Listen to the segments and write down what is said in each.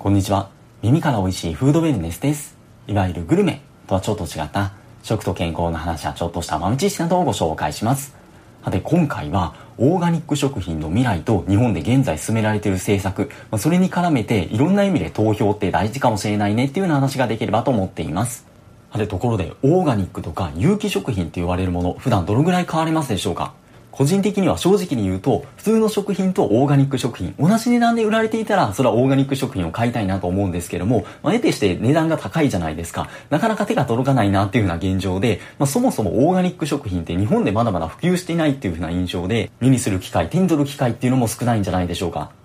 こんにちは。耳から美味しいフードウェルネスです。いわゆるグルメとはちょっと違った食と健康の話やちょっとした豆知識などをご紹介します。さて今回はオーガニック食品の未来と日本で現在進められている政策、それに絡めていろんな意味で投票って大事かもしれないねっていうような話ができればと思っています。さてところでオーガニックとか有機食品って言われるもの普段どのぐらい変わりますでしょうか？個人的には正直に言うと、普通の食品とオーガニック食品、同じ値段で売られていたら、それはオーガニック食品を買いたいなと思うんですけども、まあ、得てして値段が高いじゃないですか。なかなか手が届かないなっていうふうな現状で、まあ、そもそもオーガニック食品って日本でまだまだ普及していないっていうふうな印象で、目にする機会、手に取る機会っていうのも少ないんじゃないでしょうか。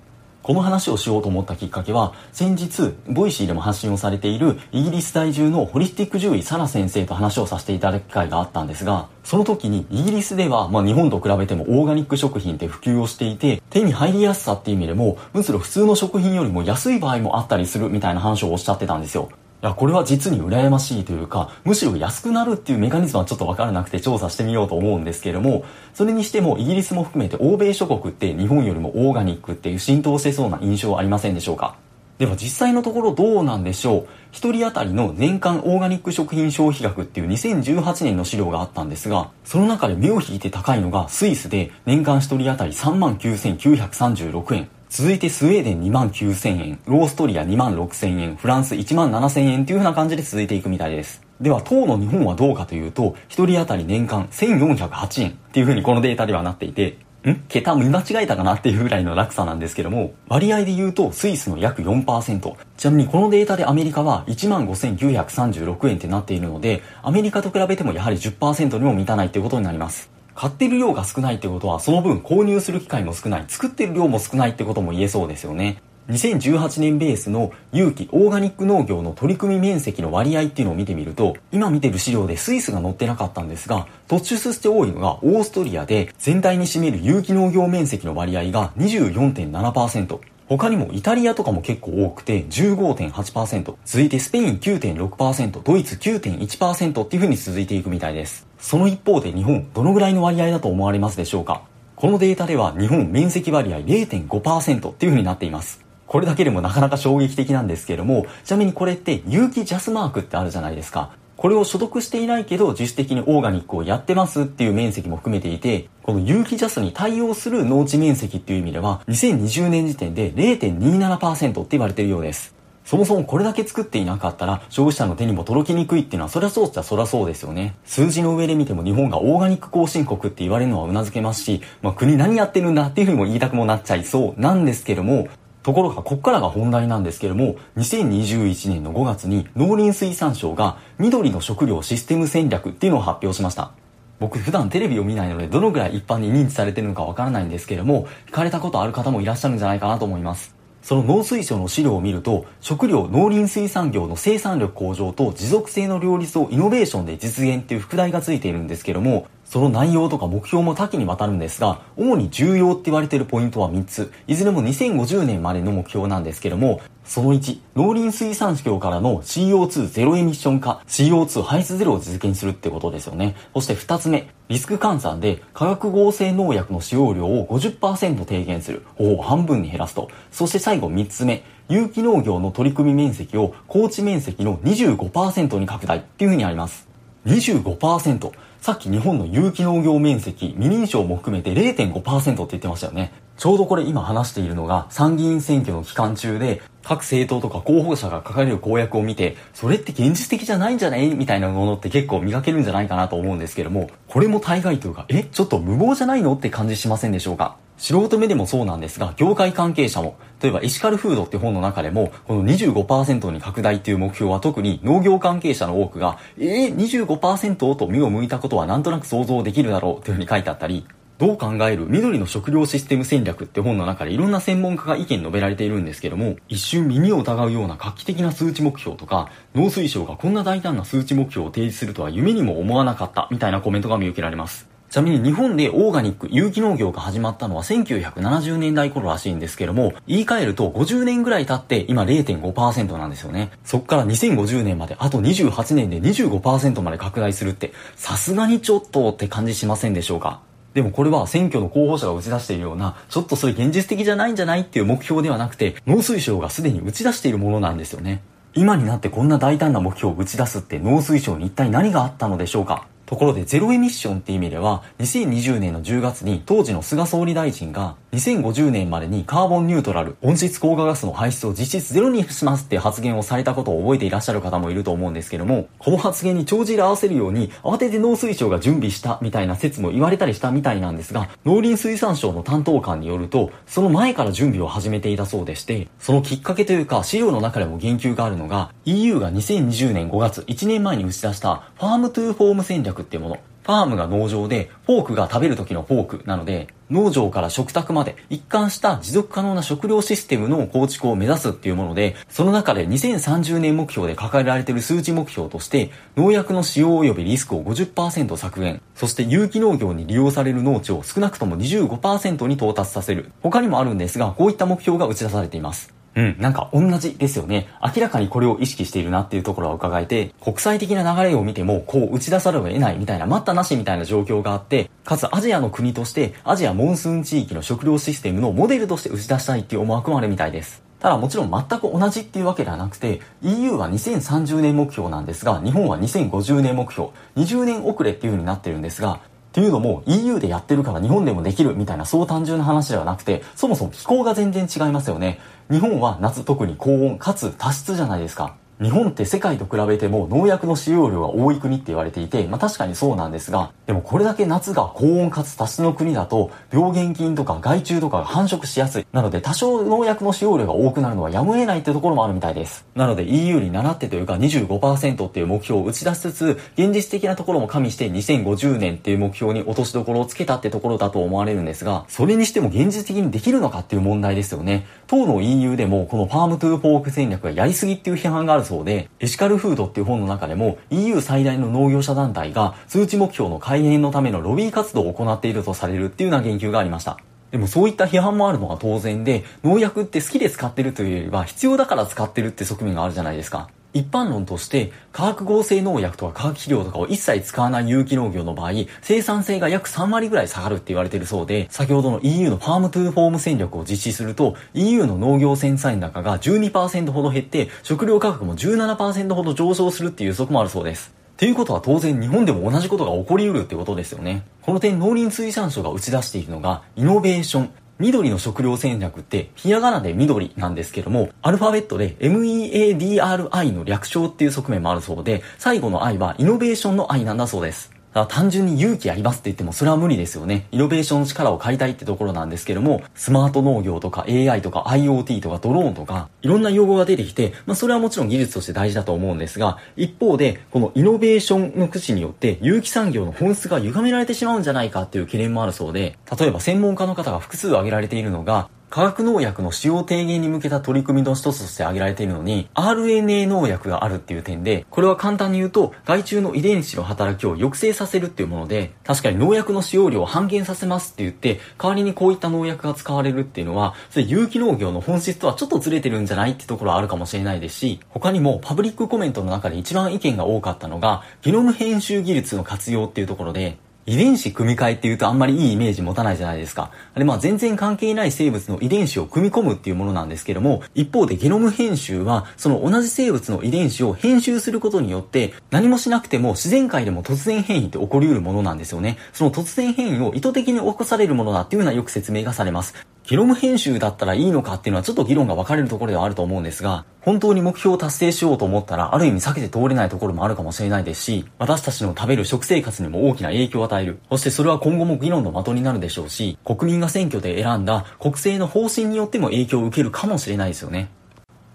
この話をしようと思ったきっかけは、先日、 Voicy でも発信をされているイギリス在住のホリスティック獣医サラ先生と話をさせていただく機会があったんですが、その時にイギリスでは、まあ日本と比べてもオーガニック食品って普及をしていて、手に入りやすさっていう意味でも、むしろ普通の食品よりも安い場合もあったりするみたいな話をおっしゃってたんですよ。いや、これは実に羨ましいというか、むしろ安くなるっていうメカニズムはちょっとわからなくて調査してみようと思うんですけれども、それにしてもイギリスも含めて欧米諸国って日本よりもオーガニックっていう浸透してそうな印象はありませんでしょうか？では実際のところどうなんでしょう？一人当たりの年間オーガニック食品消費額っていう2018年の資料があったんですが、その中で目を引いて高いのがスイスで年間一人当たり39,936円。続いてスウェーデン2万9000円、ローストリア2万6000円、フランス1万7000円という風な感じで続いていくみたいです。では、当の日本はどうかというと、1人当たり年間1408円っていう風にこのデータではなっていて、ん？桁見間違えたかなっていうぐらいの落差なんですけども、割合で言うとスイスの約4%。ちなみにこのデータでアメリカは15,936円ってなっているので、アメリカと比べてもやはり10%にも満たないっていうことになります。買ってる量が少ないってことは、その分購入する機会も少ない、作ってる量も少ないってことも言えそうですよね。2018年ベースの有機オーガニック農業の取り組み面積の割合っていうのを見てみると、今見てる資料でスイスが載ってなかったんですが、突出して多いのがオーストリアで全体に占める有機農業面積の割合が24.7%。他にもイタリアとかも結構多くて15.8%、続いてスペイン9.6%、ドイツ9.1%っていう風に続いていくみたいです。その一方で日本、どのぐらいの割合だと思われますでしょうか？このデータでは日本面積割合0.5%っていう風になっています。これだけでもなかなか衝撃的なんですけれども、ちなみにこれって有機ジャスマークってあるじゃないですか。これを所得していないけど自主的にオーガニックをやってますっていう面積も含めていて、この有機ジャスに対応する農地面積っていう意味では、2020年時点で0.27%って言われてるようです。そもそもこれだけ作っていなかったら消費者の手にも届きにくいっていうのはそりゃそうっちゃそりゃそうですよね。数字の上で見ても日本がオーガニック後進国って言われるのは頷けますし、まあ国何やってるんだっていうふうにも言いたくもなっちゃいそうなんですけども、ところが、こっからが本題なんですけれども、2021年の5月に農林水産省が緑の食料システム戦略っていうのを発表しました。僕普段テレビを見ないのでどのぐらい一般に認知されてるのかわからないんですけれども、聞かれたことある方もいらっしゃるんじゃないかなと思います。その農水省の資料を見ると、食料農林水産業の生産力向上と持続性の両立をイノベーションで実現っていう副題がついているんですけども、その内容とか目標も多岐にわたるんですが、主に重要って言われているポイントは3つ。いずれも2050年までの目標なんですけども、その1、農林水産業からの CO2 ゼロエミッション化、CO2 排出ゼロを実現するってことですよね。そして2つ目、リスク換算で化学合成農薬の使用量を50%低減する。ほぼ半分に減らすと。そして最後3つ目、有機農業の取り組み面積を高地面積の25%に拡大っていうふうにあります。25%。さっき日本の有機農業面積、未認証も含めて0.5%って言ってましたよね。ちょうどこれ今話しているのが参議院選挙の期間中で各政党とか候補者が書かれる公約を見て、それって現実的じゃないんじゃない？みたいなものって結構見かけるんじゃないかなと思うんですけども、これも大概というか、え、ちょっと無謀じゃないの？って感じしませんでしょうか？素人目でもそうなんですが、業界関係者も、例えばエシカルフードって本の中でも、この25%に拡大っていう目標は特に農業関係者の多くが、えー、25%と目を向いたことはなんとなく想像できるだろうというふうに書いてあったり、どう考える緑の食料システム戦略って本の中でいろんな専門家が意見述べられているんですけども、一瞬耳を疑うような画期的な数値目標とか、農水省がこんな大胆な数値目標を提示するとは夢にも思わなかったみたいなコメントが見受けられます。ちなみに日本でオーガニック、有機農業が始まったのは1970年代頃らしいんですけども、言い換えると50年ぐらい経って今0.5%なんですよね。そっから2050年まであと28年で25%まで拡大するって、さすがにちょっとって感じしませんでしょうか？でもこれは選挙の候補者が打ち出しているような、ちょっとそれ現実的じゃないんじゃないっていう目標ではなくて、農水省がすでに打ち出しているものなんですよね。今になってこんな大胆な目標を打ち出すって農水省に一体何があったのでしょうかところでゼロエミッションって意味では2020年の10月に当時の菅総理大臣が2050年までにカーボンニュートラル温室効果ガスの排出を実質ゼロにしますって発言をされたことを覚えていらっしゃる方もいると思うんですけどもこの発言に帳尻合わせるように慌てて農水省が準備したみたいな説も言われたりしたみたいなんですが農林水産省の担当官によるとその前から準備を始めていたそうでしてそのきっかけというか資料の中でも言及があるのが EU が2020年5月1年前に打ち出したファームトゥーフォーム戦略っていうもの。 farm が農場で、 fork が食べる時のフォークなので、農場から食卓まで一貫した持続可能な食料システムの構築を目指すっていうもので、その中で2030年目標で掲げられている数値目標として、農薬の使用及びリスクを50%削減、そして有機農業に利用される農地を少なくとも25%に到達させる。他にもあるんですが、こういった目標が打ち出されています。うん、なんか同じですよね。明らかにこれを意識しているなっていうところは伺えて、国際的な流れを見ても、こう打ち出さざるを得ないみたいな、待ったなしみたいな状況があって、かつアジアの国として、アジアモンスーン地域の食料システムのモデルとして打ち出したいっていう思惑もあるみたいです。ただもちろん全く同じっていうわけではなくて EU は2030年目標なんですが日本は2050年目標20年遅れっていう風になってるんですがっていうのも EU でやってるから日本でもできるみたいなそう単純な話ではなくて、そもそも気候が全然違いますよね。日本は夏特に高温かつ多湿じゃないですか。日本って世界と比べても農薬の使用量が多い国って言われていて、まあ確かにそうなんですが、でもこれだけ夏が高温かつ多湿の国だと、病原菌とか害虫とかが繁殖しやすい。なので多少農薬の使用量が多くなるのはやむを得ないってところもあるみたいです。なので EU に習ってというか25%っていう目標を打ち出しつつ、現実的なところも加味して2050年っていう目標に落としどころをつけたってところだと思われるんですが、それにしても現実的にできるのかっていう問題ですよね。当の EU でもこのファームトゥーフォーク戦略がやりすぎっていう批判があるそうで、エシカルフードっていう本の中でも EU 最大の農業者団体が数値目標の改変のためのロビー活動を行っているとされるっていうような言及がありました。でもそういった批判もあるのが当然で、農薬って好きで使ってるというよりは必要だから使ってるって側面があるじゃないですか。一般論として化学合成農薬とか化学肥料とかを一切使わない有機農業の場合生産性が約3割ぐらい下がるって言われているそうで先ほどの EU のファームトゥーフォーム戦略を実施すると EU の農業生産高が12%ほど減って食料価格も17%ほど上昇するっていう予測もあるそうですっていうことは当然日本でも同じことが起こりうるってことですよね。この点農林水産省が打ち出しているのがイノベーション。緑の食料戦略って、ひらがなで緑なんですけども、アルファベットで MEADRI の略称っていう側面もあるそうで、最後の I はイノベーションの I なんだそうです。単純に勇気ありますって言ってもそれは無理ですよね。イノベーションの力を借りたいってところなんですけども、スマート農業とか AI とか IoT とかドローンとか、いろんな用語が出てきて、まあそれはもちろん技術として大事だと思うんですが、一方で、このイノベーションの駆使によって有機産業の本質が歪められてしまうんじゃないかっていう懸念もあるそうで、例えば専門家の方が複数挙げられているのが、化学農薬の使用低減に向けた取り組みの一つとして挙げられているのに、RNA 農薬があるっていう点で、これは簡単に言うと、害虫の遺伝子の働きを抑制させるっていうもので、確かに農薬の使用量を半減させますって言って、代わりにこういった農薬が使われるっていうのは、それ有機農業の本質とはちょっとずれてるんじゃないってところはあるかもしれないですし、他にもパブリックコメントの中で一番意見が多かったのが、ゲノム編集技術の活用っていうところで、遺伝子組み換えっていうとあんまりいいイメージ持たないじゃないですか。あれまあ全然関係ない生物の遺伝子を組み込むっていうものなんですけども、一方でゲノム編集はその同じ生物の遺伝子を編集することによって何もしなくても自然界でも突然変異って起こり得るものなんですよね。その突然変異を意図的に起こされるものだっていうようなよく説明がされます。ゲノム編集だったらいいのかっていうのはちょっと議論が分かれるところではあると思うんですが、本当に目標を達成しようと思ったら、ある意味避けて通れないところもあるかもしれないですし、私たちの食べる食生活にも大きな影響を与える。そしてそれは今後も議論の的になるでしょうし、国民が選挙で選んだ国政の方針によっても影響を受けるかもしれないですよね。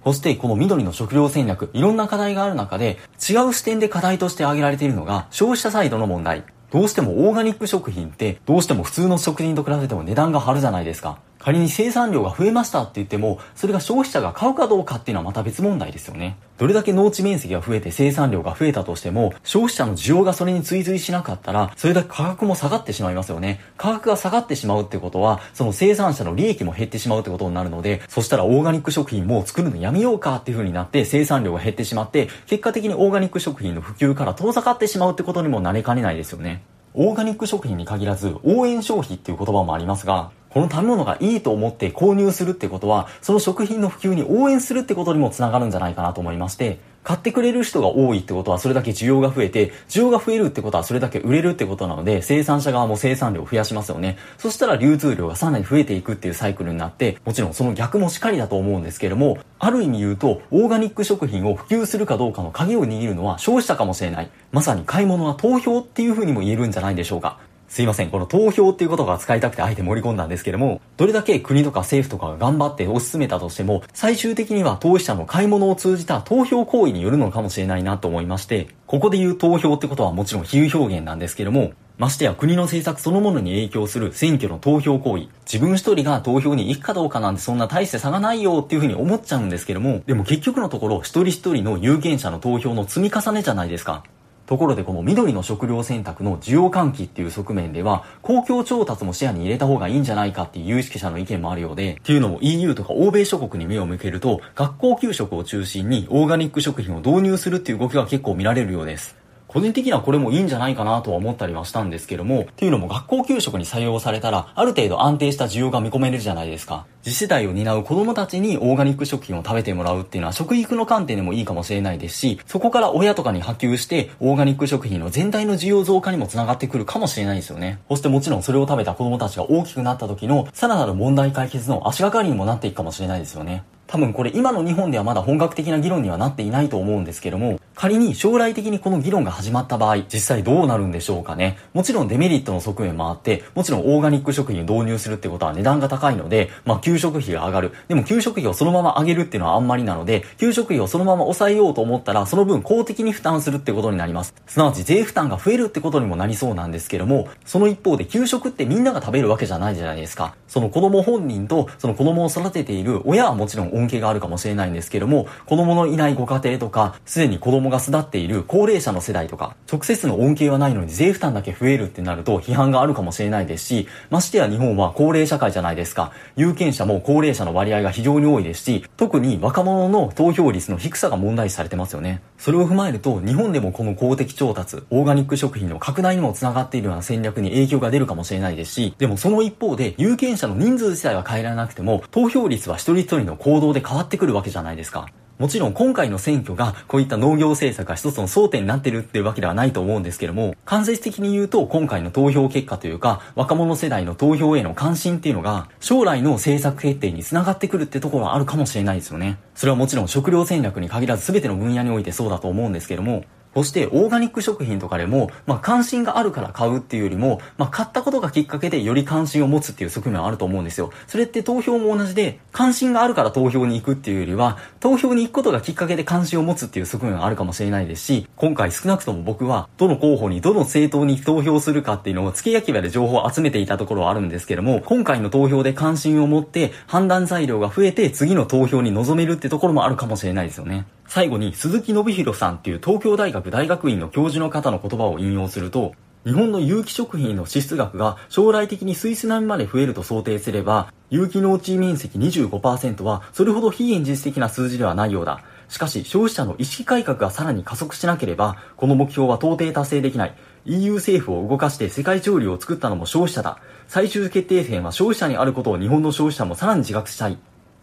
そしてこの緑の食料戦略、いろんな課題がある中で、違う視点で課題として挙げられているのが、消費者サイドの問題。どうしてもオーガニック食品って、どうしても普通の食品と比べても値段が張るじゃないですか。仮に生産量が増えましたって言っても、それが消費者が買うかどうかっていうのはまた別問題ですよね。どれだけ農地面積が増えて生産量が増えたとしても、消費者の需要がそれに追随しなかったら、それだけ価格も下がってしまいますよね。価格が下がってしまうってことは、その生産者の利益も減ってしまうってことになるので、そしたらオーガニック食品もう作るのやめようかっていう風になって生産量が減ってしまって、結果的にオーガニック食品の普及から遠ざかってしまうってことにもなりかねないですよね。オーガニック食品に限らず応援消費っていう言葉もありますが、この食べ物がいいと思って購入するってことは、その食品の普及に応援するってことにもつながるんじゃないかなと思いまして、買ってくれる人が多いってことはそれだけ需要が増えて、需要が増えるってことはそれだけ売れるってことなので、生産者側も生産量を増やしますよね。そしたら流通量がさらに増えていくっていうサイクルになって、もちろんその逆もしっかりだと思うんですけれども、ある意味言うと、オーガニック食品を普及するかどうかの鍵を握るのは消費者かもしれない。まさに買い物は投票っていう風にも言えるんじゃないでしょうか。すいません、この投票っていうことが使いたくてあえて盛り込んだんですけども、どれだけ国とか政府とかが頑張って推し進めたとしても、最終的には投資者の買い物を通じた投票行為によるのかもしれないなと思いまして、ここで言う投票ってことはもちろん比喩表現なんですけども、ましてや国の政策そのものに影響する選挙の投票行為。自分一人が投票に行くかどうかなんてそんな大して差がないよっていうふうに思っちゃうんですけども、でも結局のところ一人一人の有権者の投票の積み重ねじゃないですか。ところでこの緑の食料選択の需要喚起っていう側面では、公共調達も視野に入れた方がいいんじゃないかっていう有識者の意見もあるようで、っていうのも EU とか欧米諸国に目を向けると、学校給食を中心にオーガニック食品を導入するっていう動きが結構見られるようです。個人的にはこれもいいんじゃないかなとは思ったりはしたんですけども、っていうのも学校給食に採用されたら、ある程度安定した需要が見込めるじゃないですか。次世代を担う子供たちにオーガニック食品を食べてもらうっていうのは食育の観点でもいいかもしれないですし、そこから親とかに波及してオーガニック食品の全体の需要増加にもつながってくるかもしれないですよね。そしてもちろんそれを食べた子供たちが大きくなった時のさらなる問題解決の足がかりにもなっていくかもしれないですよね。多分これ今の日本ではまだ本格的な議論にはなっていないと思うんですけども、仮に将来的にこの議論が始まった場合、実際どうなるんでしょうかね。もちろんデメリットの側面もあって、もちろんオーガニック食品を導入するってことは値段が高いので、まあ給食費が上がる。でも給食費をそのまま上げるっていうのはあんまりなので、給食費をそのまま抑えようと思ったら、その分公的に負担するってことになります。すなわち税負担が増えるってことにもなりそうなんですけども、その一方で給食ってみんなが食べるわけじゃないじゃないですか。その子供本人と、その子供を育てている親はもちろん恩恵があるかもしれないんですけども、子供のいないご家庭とか、すでに子供が巣立っている高齢者の世代とか、直接の恩恵はないのに税負担だけ増えるってなると批判があるかもしれないですし、ましてや日本は高齢社会じゃないですか。有権者も高齢者の割合が非常に多いですし、特に若者の投票率の低さが問題視されてますよね。それを踏まえると、日本でもこの公的調達、オーガニック食品の拡大にも繋がっているような戦略に影響が出るかもしれないですし、でもその一方で、有権者の人数自体は変えられなくても、投票率は一人一人の行動で変わってくるわけじゃないですか。もちろん今回の選挙がこういった農業政策が一つの争点になってるっていうわけではないと思うんですけども、間接的に言うと今回の投票結果というか、若者世代の投票への関心っていうのが、将来の政策決定につながってくるってところはあるかもしれないですよね。それはもちろん食料戦略に限らず全ての分野においてそうだと思うんですけども、そして、オーガニック食品とかでも、まあ、関心があるから買うっていうよりも、まあ、買ったことがきっかけでより関心を持つっていう側面はあると思うんですよ。それって投票も同じで、関心があるから投票に行くっていうよりは、投票に行くことがきっかけで関心を持つっていう側面はあるかもしれないですし、今回少なくとも僕は、どの候補にどの政党に投票するかっていうのを付け焼き場で情報を集めていたところはあるんですけども、今回の投票で関心を持って判断材料が増えて次の投票に臨めるってところもあるかもしれないですよね。最後に鈴木信弘さんっていう東京大学大学院の教授の方の言葉を引用すると、日本の有機食品の支出額が将来的にスイス並みまで増えると想定すれば、有機農地面積25%はそれほど非現実的な数字ではないようだ。しかし消費者の意識改革がさらに加速しなければ、この目標は到底達成できない。EU 政府を動かして世界潮流を作ったのも消費者だ。最終決定権は消費者にあることを日本の消費者もさらに自覚したい。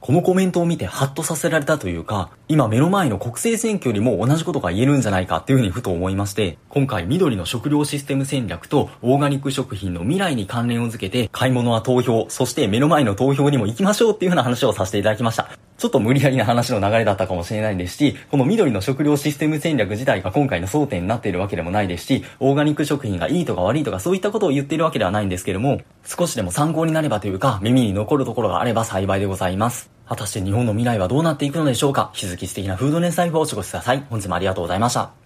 このコメントを見てハッとさせられたというか、今目の前の国政選挙よりも同じことが言えるんじゃないかっていうふうにふと思いまして、今回緑の食料システム戦略とオーガニック食品の未来に関連をづけて、買い物は投票、そして目の前の投票にも行きましょうっていうふうな話をさせていただきました。ちょっと無理やりな話の流れだったかもしれないですし、この緑の食料システム戦略自体が今回の争点になっているわけでもないですし、オーガニック食品がいいとか悪いとかそういったことを言っているわけではないんですけども、少しでも参考になればというか、耳に残るところがあれば幸いでございます。果たして日本の未来はどうなっていくのでしょうか？引き続き素敵なフードネスライフをお過ごしください。本日もありがとうございました。